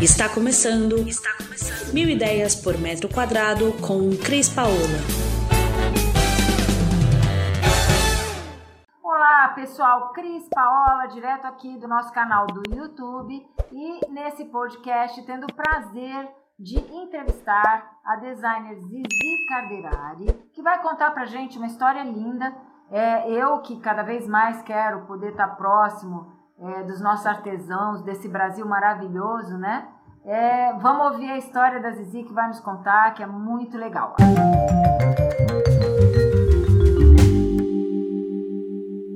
Está começando. Está começando. Mil ideias por metro quadrado com Cris Paola. Olá, pessoal. Cris Paola, direto aqui do nosso canal do YouTube e nesse podcast tendo o prazer de entrevistar a designer Zizi Carderari, que vai contar pra gente uma história linda. É, eu que cada vez mais quero poder estar próximo é, dos nossos artesãos, desse Brasil maravilhoso, né? É, vamos ouvir a história da Zizi que vai nos contar, que é muito legal.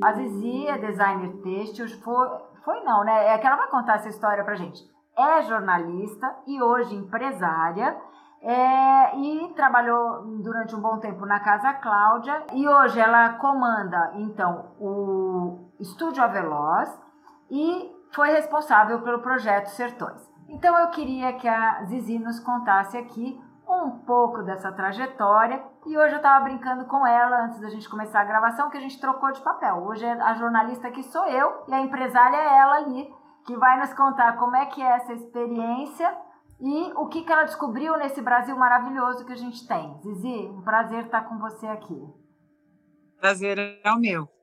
A Zizi é designer têxtil, foi, foi não, né? É que ela vai contar essa história pra gente. É jornalista e hoje empresária. É, e trabalhou durante um bom tempo na Casa Cláudia e hoje ela comanda então o Estúdio Aveloz e foi responsável pelo projeto Sertões. Então eu queria que a Zizi nos contasse aqui um pouco dessa trajetória e hoje eu estava brincando com ela antes da gente começar a gravação que a gente trocou de papel. Hoje a jornalista aqui sou eu e a empresária é ela ali que vai nos contar como é que é essa experiência e o que, que ela descobriu nesse Brasil maravilhoso que a gente tem. Zizi, um prazer estar com você aqui. Prazer é o meu.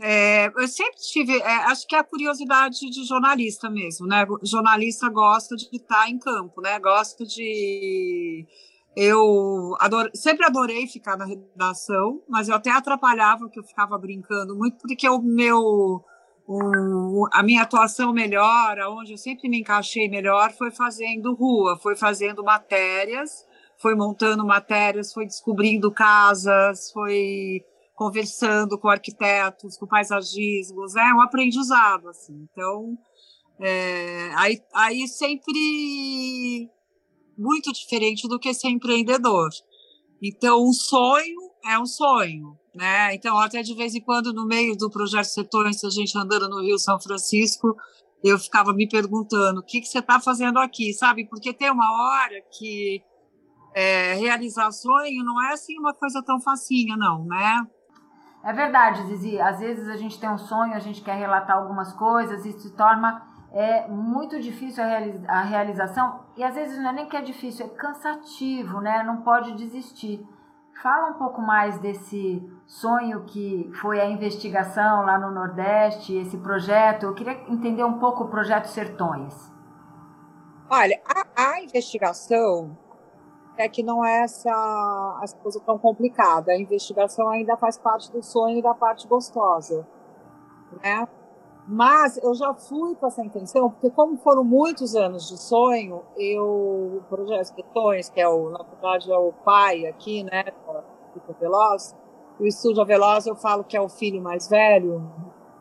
É, eu sempre tive, é, acho que é a curiosidade de jornalista mesmo, né? jornalista gosta de estar em campo, né? Gosta de. Eu adoro, sempre adorei ficar na redação, mas eu até atrapalhava que eu ficava brincando muito, porque o meu. O, a minha atuação melhor, aonde eu sempre me encaixei melhor, foi fazendo rua, foi fazendo matérias, foi montando matérias, foi descobrindo casas, foi conversando com arquitetos, com paisagismos, é um aprendizado, assim. Então, é, aí, aí sempre muito diferente do que ser empreendedor. Então, um sonho é um sonho, né? Então, até de vez em quando, no meio do projeto Setores, a gente andando no Rio São Francisco, eu ficava me perguntando, o que, que você está fazendo aqui, sabe? Porque tem uma hora que é, realizar sonho não é assim uma coisa tão facinha, não, né? É verdade, Zizi. Às vezes a gente tem um sonho, a gente quer relatar algumas coisas e se torna é, muito difícil a, a realização. E às vezes não é nem que é difícil, é cansativo, né? Não pode desistir. Fala um pouco mais desse sonho que foi a investigação lá no Nordeste, esse projeto. Eu queria entender um pouco o projeto Sertões. Olha, a, a investigação é que não é essa, essa coisa tão complicada. A investigação ainda faz parte do sonho e da parte gostosa, né? Mas eu já fui com essa intenção, porque como foram muitos anos de sonho, eu, o Projeto Questões, que é o, na verdade é o pai aqui, né, do Veloz, o Estúdio Veloz eu falo que é o filho mais velho,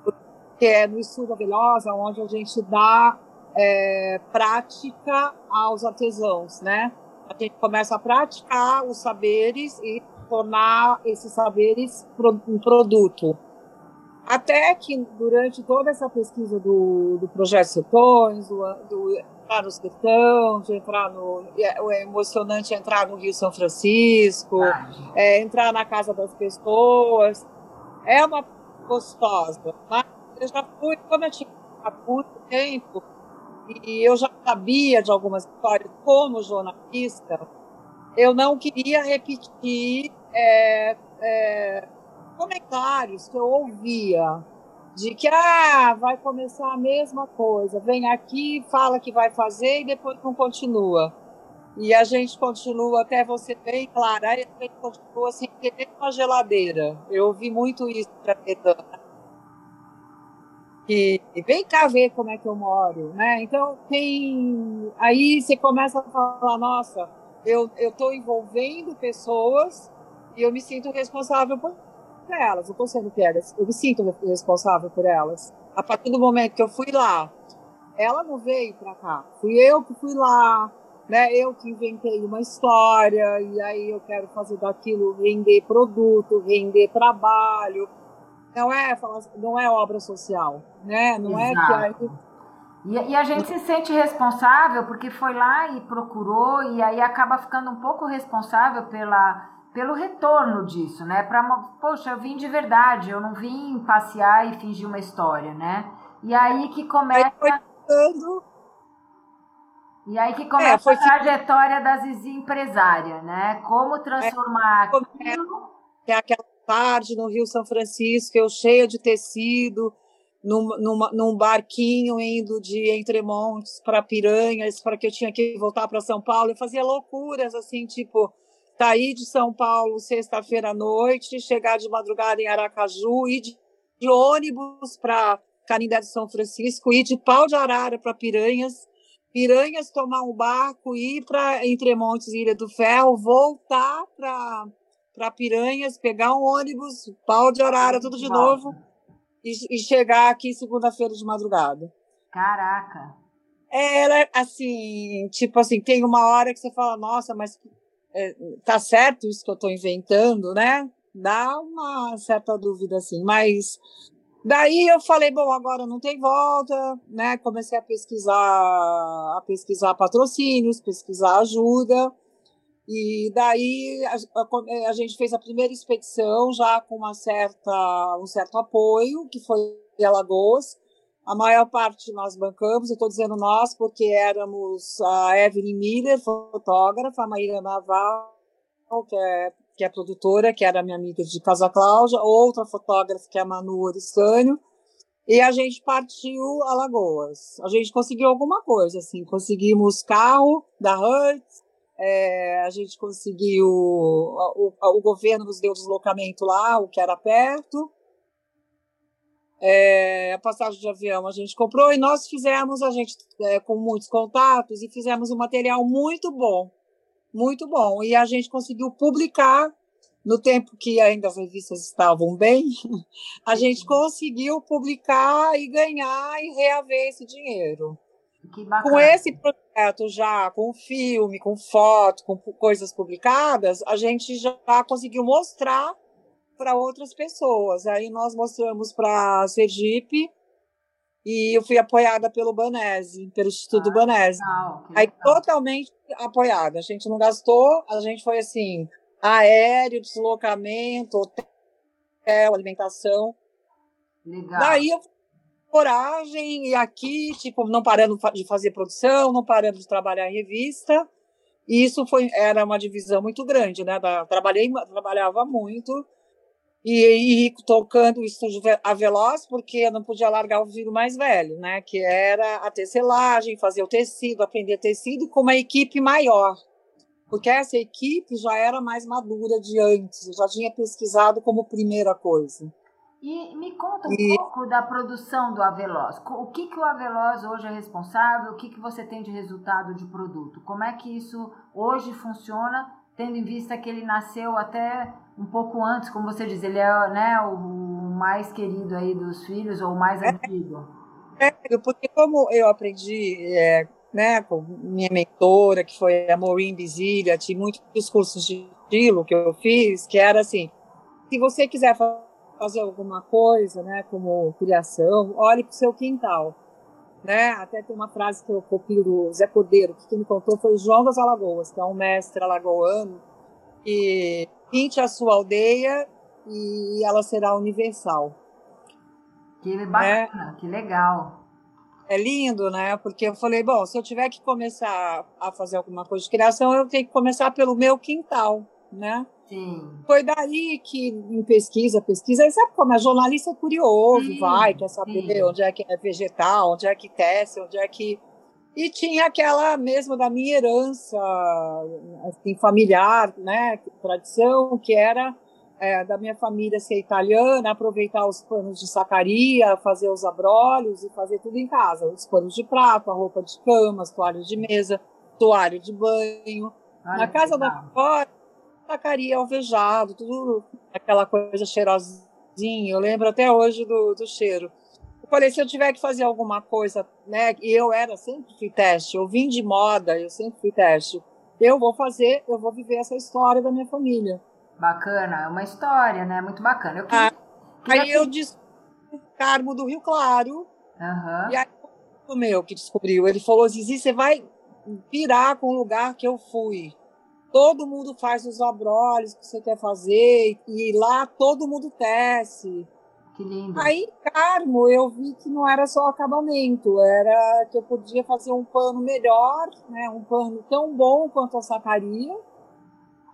porque é no Estúdio Veloz onde a gente dá é, prática aos artesãos, né? A gente começa a praticar os saberes e tornar esses saberes um produto. Até que, durante toda essa pesquisa do, do Projeto Setões, do, do entrar no sertão, de entrar no. É emocionante entrar no Rio São Francisco, é, entrar na casa das pessoas. É uma gostosa. Mas eu já fui, como eu tinha há muito tempo, e eu já sabia de algumas histórias como jornalista, eu não queria repetir é, é, comentários que eu ouvia de que ah, vai começar a mesma coisa, vem aqui, fala que vai fazer e depois não continua. E a gente continua, até você bem clara, a gente continua sem ter uma geladeira. Eu ouvi muito isso para a que vem cá ver como é que eu moro, né? Então tem aí você começa a falar, nossa, eu eu estou envolvendo pessoas e eu me sinto responsável por elas. Eu estou sendo piegas, eu me sinto responsável por elas. A partir do momento que eu fui lá, ela não veio para cá, fui eu que fui lá, né? Eu que inventei uma história e aí eu quero fazer daquilo render produto, render trabalho não é, não é obra social, né? Não Exato. é que e, e, a gente se sente responsável porque foi lá e procurou e aí acaba ficando um pouco responsável pela, pelo retorno disso, né? Para poxa, eu vim de verdade, eu não vim passear e fingir uma história, né? E aí que começa E aí que começa é, a trajetória da Zizi empresária, né? Como transformar é, aquilo... É aquela tarde no Rio São Francisco, eu cheia de tecido, num, num, num barquinho indo de Entremontes para Piranhas, para que eu tinha que voltar para São Paulo. Eu fazia loucuras, assim, tipo, sair de São Paulo sexta-feira à noite, chegar de madrugada em Aracaju, ir de, de ônibus para Canindé de São Francisco, ir de pau de arara para Piranhas, Piranhas tomar um barco, ir para Entremontes Ilha do Ferro, voltar para Piranhas, pegar um ônibus, pau de arara, tudo de novo e, e chegar aqui segunda-feira de madrugada. Caraca! Ela, assim, tipo assim, tem uma hora que você fala, nossa, mas é, tá certo isso que eu estou inventando, né? Dá uma certa dúvida, assim, mas daí eu falei, bom, agora não tem volta, né? Comecei a pesquisar, a pesquisar patrocínios, pesquisar ajuda, e daí a, a, a, gente fez a primeira expedição já com uma certa, um certo apoio, que foi em Alagoas. A maior parte nós bancamos, eu estou dizendo nós, porque éramos a Evelyn Miller, fotógrafa, a Maíra Naval, que é, que é produtora, que era minha amiga de Casa Cláudia, outra fotógrafa, que é a Manu Oristânio, e a gente partiu Alagoas. A gente conseguiu alguma coisa, assim, conseguimos carro da Hertz, é, a gente conseguiu, o, o, governo nos deu deslocamento lá, o que era perto. É, a passagem de avião a gente comprou e nós fizemos, a gente é, com muitos contatos, e fizemos um material muito bom, muito bom. E a gente conseguiu publicar, no tempo que ainda as revistas estavam bem, a gente conseguiu publicar e ganhar e reaver esse dinheiro. Com esse projeto já, com filme, com foto, com coisas publicadas, a gente já conseguiu mostrar para outras pessoas. Aí nós mostramos para Sergipe e eu fui apoiada pelo Banese, pelo Instituto ah, Banese. Aí totalmente apoiada. A gente não gastou, a gente foi assim, aéreo, deslocamento, hotel, alimentação. Legal. Daí eu coragem e aqui, tipo, não parando de fazer produção, não parando de trabalhar em revista. E isso foi era uma divisão muito grande, né? Da, trabalhei, trabalhava muito e, e tocando o estúdio a Veloz, porque eu não podia largar o filho mais velho, né? Que era a tecelagem, fazer o tecido, aprender tecido com uma equipe maior. Porque essa equipe já era mais madura de antes, eu já tinha pesquisado como primeira coisa. E me conta um e... pouco da produção do Aveloz. O que, que o Aveloz hoje é responsável? O que, que você tem de resultado de produto? Como é que isso hoje funciona, tendo em vista que ele nasceu até um pouco antes, como você diz, ele é né, o mais querido aí dos filhos ou o mais é, antigo? É, porque como eu aprendi é, né, com minha mentora, que foi a Maureen Bizilia, tinha muitos cursos de estilo que eu fiz, que era assim, se você quiser fazer fazer alguma coisa, né, como criação, olhe para o seu quintal. Né? Até tem uma frase que eu copio do Zé Cordeiro, que quem me contou foi João das Alagoas, que é um mestre alagoano, que pinte a sua aldeia e ela será universal. Que bacana, né? que legal. É lindo, né? Porque eu falei, bom, se eu tiver que começar a fazer alguma coisa de criação, eu tenho que começar pelo meu quintal, né? Sim. Foi daí que, em pesquisa, pesquisa, sabe como é? Jornalista é curioso, sim, vai, quer saber sim. onde é que é vegetal, onde é que tece, onde é que. E tinha aquela mesmo da minha herança assim, familiar, né, tradição, que era é, da minha família ser italiana, aproveitar os panos de sacaria, fazer os abrolhos e fazer tudo em casa. Os panos de prato, a roupa de cama, as toalhas de mesa, toalha de banho. Na casa da avó, tacaria alvejado, tudo aquela coisa cheirosinha. Eu lembro até hoje do, do cheiro. Eu falei, se eu tiver que fazer alguma coisa, né? E eu era, sempre fui teste, eu vim de moda, eu sempre fui teste. Eu vou fazer, eu vou viver essa história da minha família. Bacana, é uma história, né? Muito bacana. Eu queria, ah, queria aí eu disse Carmo do Rio Claro. Uhum. E aí o meu que descobriu, ele falou, Zizi, você vai virar com o lugar que eu fui todo mundo faz os abrolhos que você quer fazer e lá todo mundo tece. Que lindo. Aí, Carmo, eu vi que não era só acabamento, era que eu podia fazer um pano melhor, né, um pano tão bom quanto a sacaria,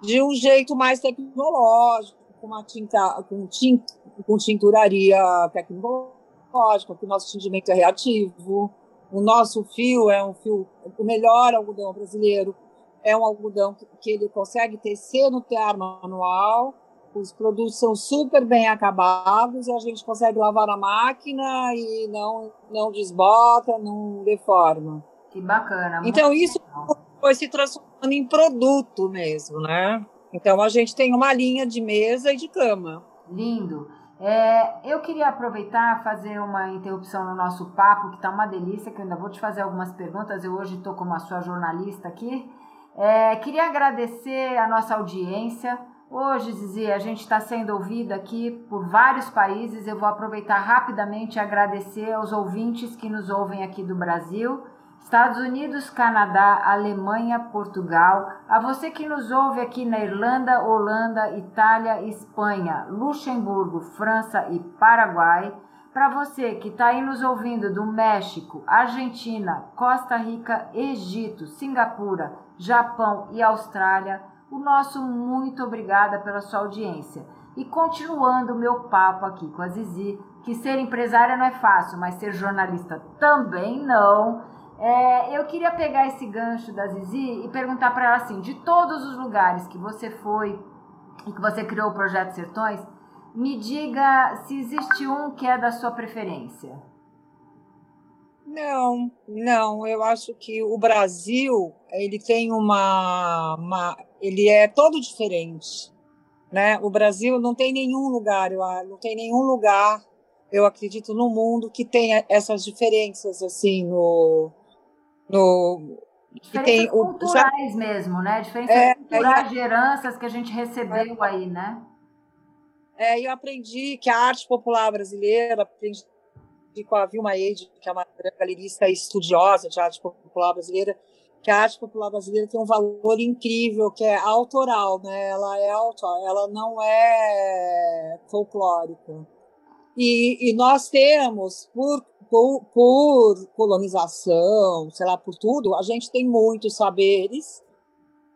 de um jeito mais tecnológico, com uma tinta, com, tinta, com tinturaria tecnológica, que o nosso tingimento é reativo, o nosso fio é um fio, o melhor algodão brasileiro, é um algodão que, que ele consegue tecer no tear manual, os produtos são super bem acabados e a gente consegue lavar na máquina e não, não desbota, não deforma. Que bacana. Então, isso legal. foi se transformando em produto mesmo, né? Então, a gente tem uma linha de mesa e de cama. Lindo. É, eu queria aproveitar fazer uma interrupção no nosso papo, que está uma delícia, que eu ainda vou te fazer algumas perguntas. Eu hoje estou como a sua jornalista aqui. É, queria agradecer a nossa audiência. Hoje, Zizi, a gente está sendo ouvido aqui por vários países. Eu vou aproveitar rapidamente e agradecer aos ouvintes que nos ouvem aqui do Brasil, Estados Unidos, Canadá, Alemanha, Portugal. A você que nos ouve aqui na Irlanda, Holanda, Itália, Espanha, Luxemburgo, França e Paraguai. Para você que está aí nos ouvindo do México, Argentina, Costa Rica, Egito, Singapura, Japão e Austrália o nosso muito obrigada pela sua audiência. E continuando o meu papo aqui com a Zizi, que ser empresária não é fácil, mas ser jornalista também não. É, eu queria pegar esse gancho da Zizi e perguntar para ela assim: de todos os lugares que você foi e que você criou o Projeto Sertões, me diga se existe um que é da sua preferência. Não, não. Eu acho que o Brasil ele tem uma, uma ele é todo diferente, né? O Brasil não tem nenhum lugar, eu não tem nenhum lugar, eu acredito no mundo que tenha essas diferenças assim no no que tem culturais o, mesmo, né? Diferenças é, culturais é, de heranças que a gente recebeu é, aí, né? É, eu aprendi que a arte popular brasileira, aprendi com a Vilma Eide, que é uma galerista estudiosa de arte popular brasileira, que a arte popular brasileira tem um valor incrível, que é autoral, né? Ela é autoral, ela não é folclórica. E, e nós temos, por, por, por, colonização, sei lá, por tudo, a gente tem muitos saberes.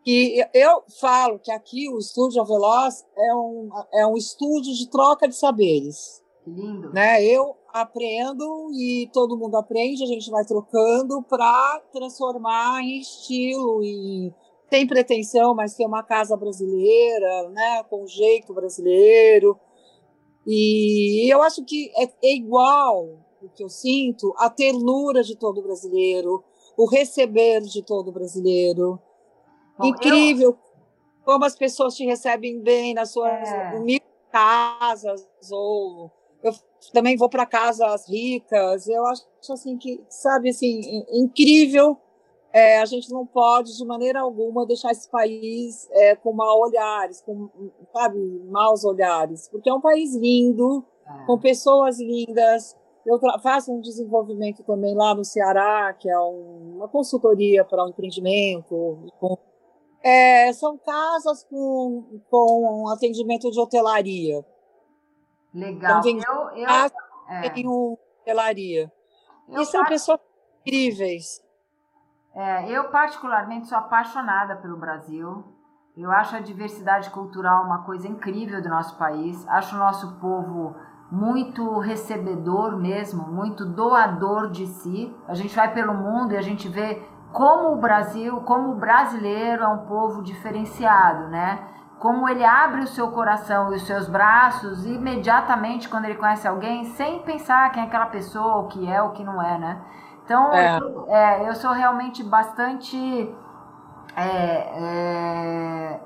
E eu falo que aqui o Estúdio Veloz é um, é um estúdio de troca de saberes. Lindo. Né? Eu aprendo e todo mundo aprende, a gente vai trocando para transformar em estilo e sem pretensão, mas ter uma casa brasileira, né, com jeito brasileiro. E eu acho que é, é igual o que eu sinto a ternura de todo brasileiro, o receber de todo brasileiro. Bom, Incrível eu... como as pessoas te recebem bem nas suas é. casas ou eu também vou para casas ricas. Eu acho assim que, sabe, assim, incrível. É, a gente não pode, de maneira alguma, deixar esse país é, com maus olhares, com, sabe, maus olhares, porque é um país lindo, é. com pessoas lindas. Eu faço um desenvolvimento também lá no Ceará, que é um, uma consultoria para o um empreendimento. Com, é, são casas com, com atendimento de hotelaria. Legal. Então, eu, eu, casa, é. tem um hotelaria. Eu e são pessoas incríveis. É, eu, particularmente, sou apaixonada pelo Brasil. Eu acho a diversidade cultural uma coisa incrível do nosso país. Acho o nosso povo muito recebedor mesmo, muito doador de si. A gente vai pelo mundo e a gente vê como o Brasil, como o brasileiro é um povo diferenciado, né? como ele abre o seu coração e os seus braços imediatamente quando ele conhece alguém, sem pensar quem é aquela pessoa, o que é, o que não é, né? Então, é. Eu, é, eu sou realmente bastante. É, é,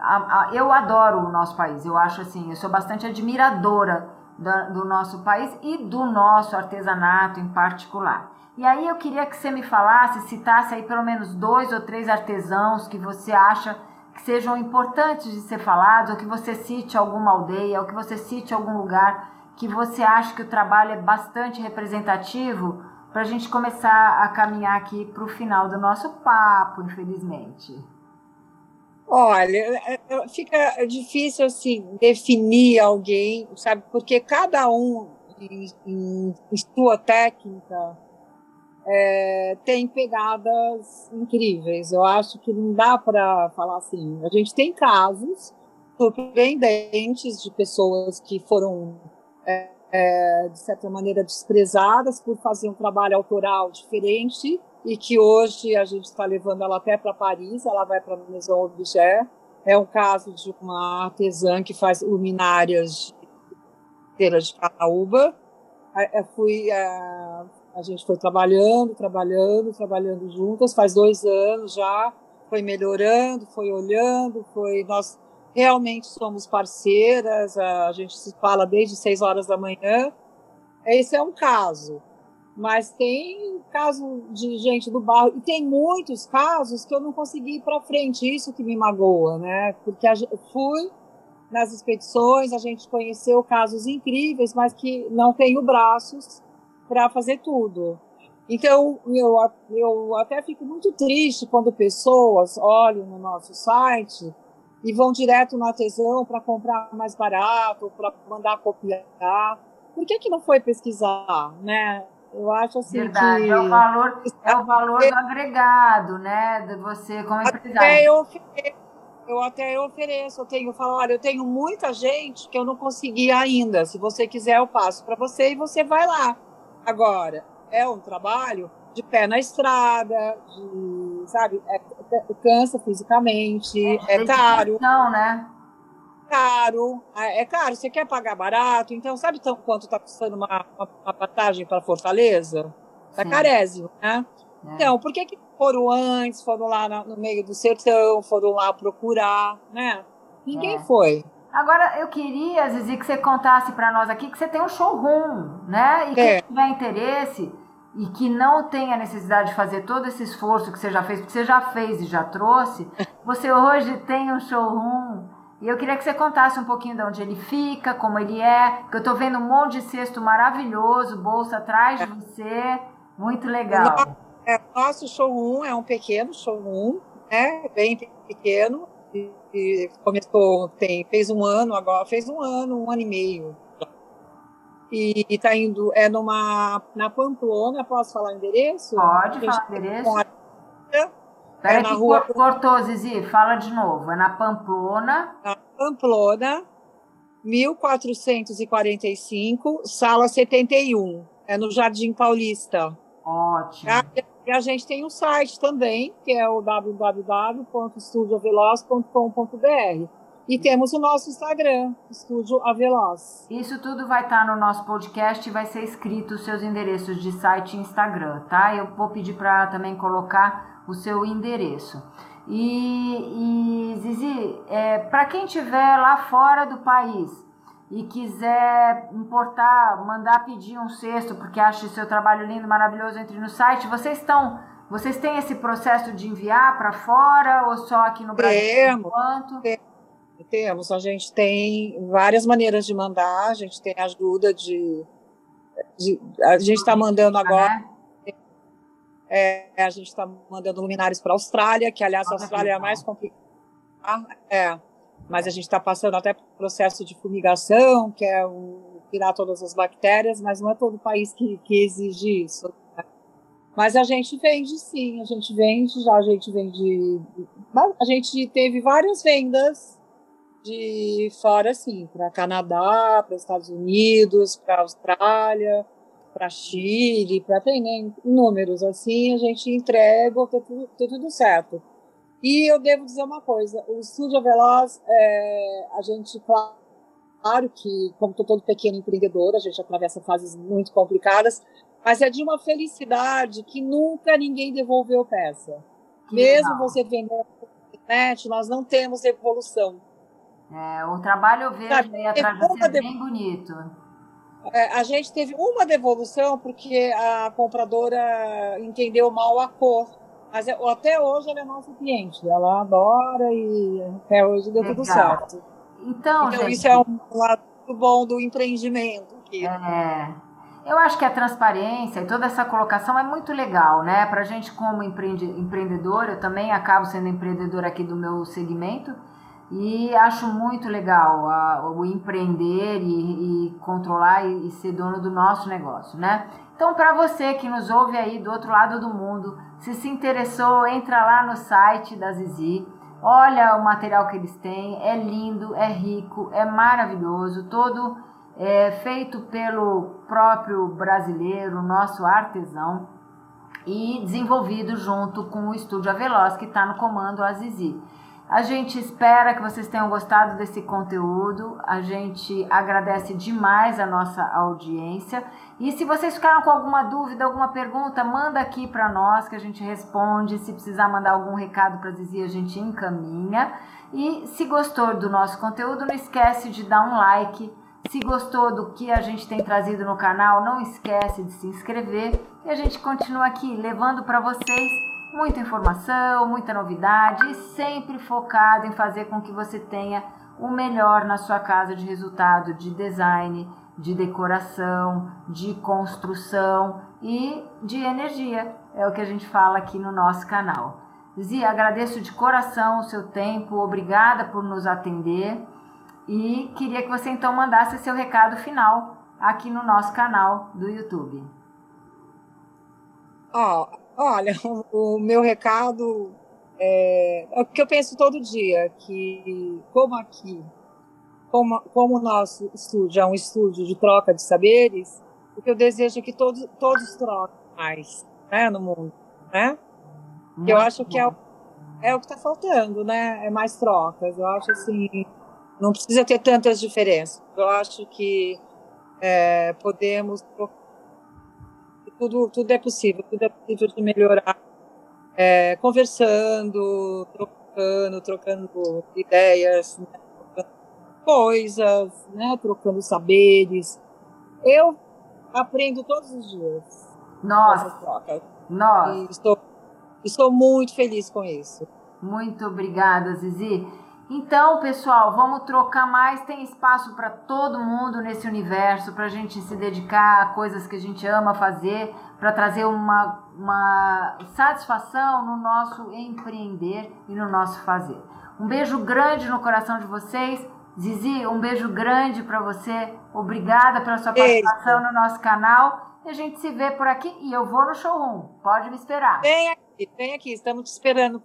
a, a, eu adoro o nosso país, eu acho assim, eu sou bastante admiradora do, do nosso país e do nosso artesanato em particular. E aí eu queria que você me falasse, citasse aí pelo menos dois ou três artesãos que você acha que sejam importantes de ser falados, ou que você cite alguma aldeia, ou que você cite algum lugar que você acha que o trabalho é bastante representativo, para a gente começar a caminhar aqui para o final do nosso papo, infelizmente. Olha, fica difícil assim definir alguém, sabe? Porque cada um em, em sua técnica é, tem pegadas incríveis. Eu acho que não dá para falar assim. A gente tem casos surpreendentes de pessoas que foram é, é, de certa maneira desprezadas por fazer um trabalho autoral diferente e que hoje a gente está levando ela até para Paris, ela vai para a Maison Objet. É um caso de uma artesã que faz luminárias de de Caraúba. Eu fui, a, gente foi trabalhando, trabalhando, trabalhando juntas, faz dois anos já, foi melhorando, foi olhando, foi nós realmente somos parceiras, a gente se fala desde seis horas da manhã. Esse é um caso mas tem caso de gente do barro, e tem muitos casos que eu não consegui ir para frente, isso que me magoa, né? Porque a, fui nas expedições, a gente conheceu casos incríveis, mas que não tenho braços para fazer tudo. Então, eu, eu até fico muito triste quando pessoas olham no nosso site e vão direto no artesão para comprar mais barato, para mandar copiar. Por que, que não foi pesquisar, né? Eu acho assim Verdade, que... é o valor, é o valor do agregado, né? De você como empresário. Até eu, eu até ofereço, eu tenho, eu falo, olha, eu tenho muita gente que eu não consegui ainda. Se você quiser, eu passo para você e você vai lá. Agora, é um trabalho de pé na estrada, de, sabe, é, é cansa fisicamente, é, é caro. Não, né? caro, é caro, você quer pagar barato, então sabe tão, quanto está custando uma, uma, uma passagem para Fortaleza? Está carésimo, né? É. Então, por que, que foram antes, foram lá no meio do sertão, foram lá procurar, né? Ninguém é. foi. Agora, eu queria, Zizi, que você contasse para nós aqui que você tem um showroom, né? E quem é. tiver interesse e que não tenha necessidade de fazer todo esse esforço que você já fez, porque você já fez e já trouxe, você hoje tem um showroom e eu queria que você contasse um pouquinho de onde ele fica, como ele é, que eu estou vendo um monte de cesto maravilhoso, bolsa atrás de você, muito legal. É, nosso showroom é um pequeno showroom, né, bem pequeno, e, e começou, tem, fez um ano agora, fez um ano, um ano e meio. E está indo, é numa, na Pamplona, posso falar o endereço? Pode falar o endereço. Peraí, é na rua... cortou, Zizi, fala de novo. É na Pamplona. Na Pamplona, 1445, sala 71. É no Jardim Paulista. Ótimo. E a gente tem um site também, que é o www.estudioveloz.com.br. E temos o nosso Instagram, Estúdio Aveloz. Isso tudo vai estar no nosso podcast e vai ser escrito os seus endereços de site e Instagram, tá? Eu vou pedir para também colocar o seu endereço. E, e Zizi, é, para quem estiver lá fora do país e quiser importar, mandar pedir um cesto porque acha o seu trabalho lindo, maravilhoso, entre no site, vocês estão. Vocês têm esse processo de enviar para fora ou só aqui no Brasil? Temos, temos. A gente tem várias maneiras de mandar. A gente tem ajuda de, de a gente está mandando agora. Né? É, a gente está mandando luminários para a Austrália, que aliás a Austrália é a mais complicada. É, mas a gente está passando até processo de fumigação, que é um, tirar todas as bactérias, mas não é todo país que, que exige isso. Né? Mas a gente vende sim, a gente vende, já a gente vende. A gente teve várias vendas de fora, sim, para Canadá, para Estados Unidos, para Austrália para Chile, para ter né, números assim, a gente entrega, tá tudo, tudo certo. E eu devo dizer uma coisa, o Estúdio Veloz, é, a gente, claro que, como todo pequeno empreendedor, a gente atravessa fases muito complicadas, mas é de uma felicidade que nunca ninguém devolveu peça. Mesmo legal. você vendendo na internet, nós não temos evolução. É, o trabalho eu vejo aí atrás de você é bem bonito. É, a gente teve uma devolução porque a compradora entendeu mal a cor. Mas até hoje ela é nossa cliente. Ela adora e até hoje deu Legal. tudo certo. Então, então gente, isso é um lado bom do empreendimento. Aqui. É. Eu acho que a transparência e toda essa colocação é muito legal, né? Para gente como empreende, empreendedor, eu também acabo sendo empreendedor aqui do meu segmento e acho muito legal a, o empreender e, e controlar e, e, ser dono do nosso negócio, né? Então, para você que nos ouve aí do outro lado do mundo, se se interessou, entra lá no site da Zizi, olha o material que eles têm, é lindo, é rico, é maravilhoso, todo é, feito pelo próprio brasileiro, nosso artesão, e desenvolvido junto com o estúdio Aveloz, que está no comando Azizi. A gente espera que vocês tenham gostado desse conteúdo. A gente agradece demais a nossa audiência. E se vocês ficaram com alguma dúvida, alguma pergunta, manda aqui para nós que a gente responde. Se precisar mandar algum recado para Zizi, a gente encaminha. E se gostou do nosso conteúdo, não esquece de dar um like se gostou do que a gente tem trazido no canal, não esquece de se inscrever e a gente continua aqui levando para vocês muita informação, muita novidade e sempre focado em fazer com que você tenha o melhor na sua casa de resultado de design, de decoração, de construção e de energia. É o que a gente fala aqui no nosso canal. Zia, agradeço de coração o seu tempo, obrigada por nos atender. E queria que você então mandasse seu recado final aqui no nosso canal do YouTube. Oh, olha, o, o meu recado é, é o que eu penso todo dia, que como aqui, como, como o nosso estúdio é um estúdio de troca de saberes, o que eu desejo é que todos, todos troquem mais né, no mundo, né? eu acho que é, é o que está faltando, né? É mais trocas. Eu acho assim, não precisa ter tantas diferenças. Eu acho que é, podemos. Tudo, tudo é possível, tudo é possível de melhorar é, conversando, trocando, trocando ideias, né, trocando coisas, né, trocando saberes. Eu aprendo todos os dias. Nossa, Nossa. Estou, estou muito feliz com isso. Muito obrigada, Zizi. Então, pessoal, vamos trocar mais. Tem espaço para todo mundo nesse universo, para a gente se dedicar a coisas que a gente ama fazer, para trazer uma, uma satisfação no nosso empreender e no nosso fazer. Um beijo grande no coração de vocês. Zizi, um beijo grande para você. Obrigada pela sua participação no nosso canal. E a gente se vê por aqui e eu vou no showroom. Pode me esperar. Vem aqui, vem aqui. Estamos te esperando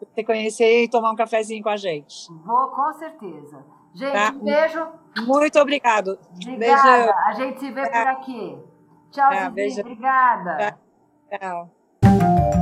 você conhecer e tomar um cafezinho com a gente. Vou, com certeza. Gente, tá? um beijo. Muito obrigado. Obrigada. Beijo. A gente se vê por aqui. Tchau, tá, Zizi. Obrigada. Tchau.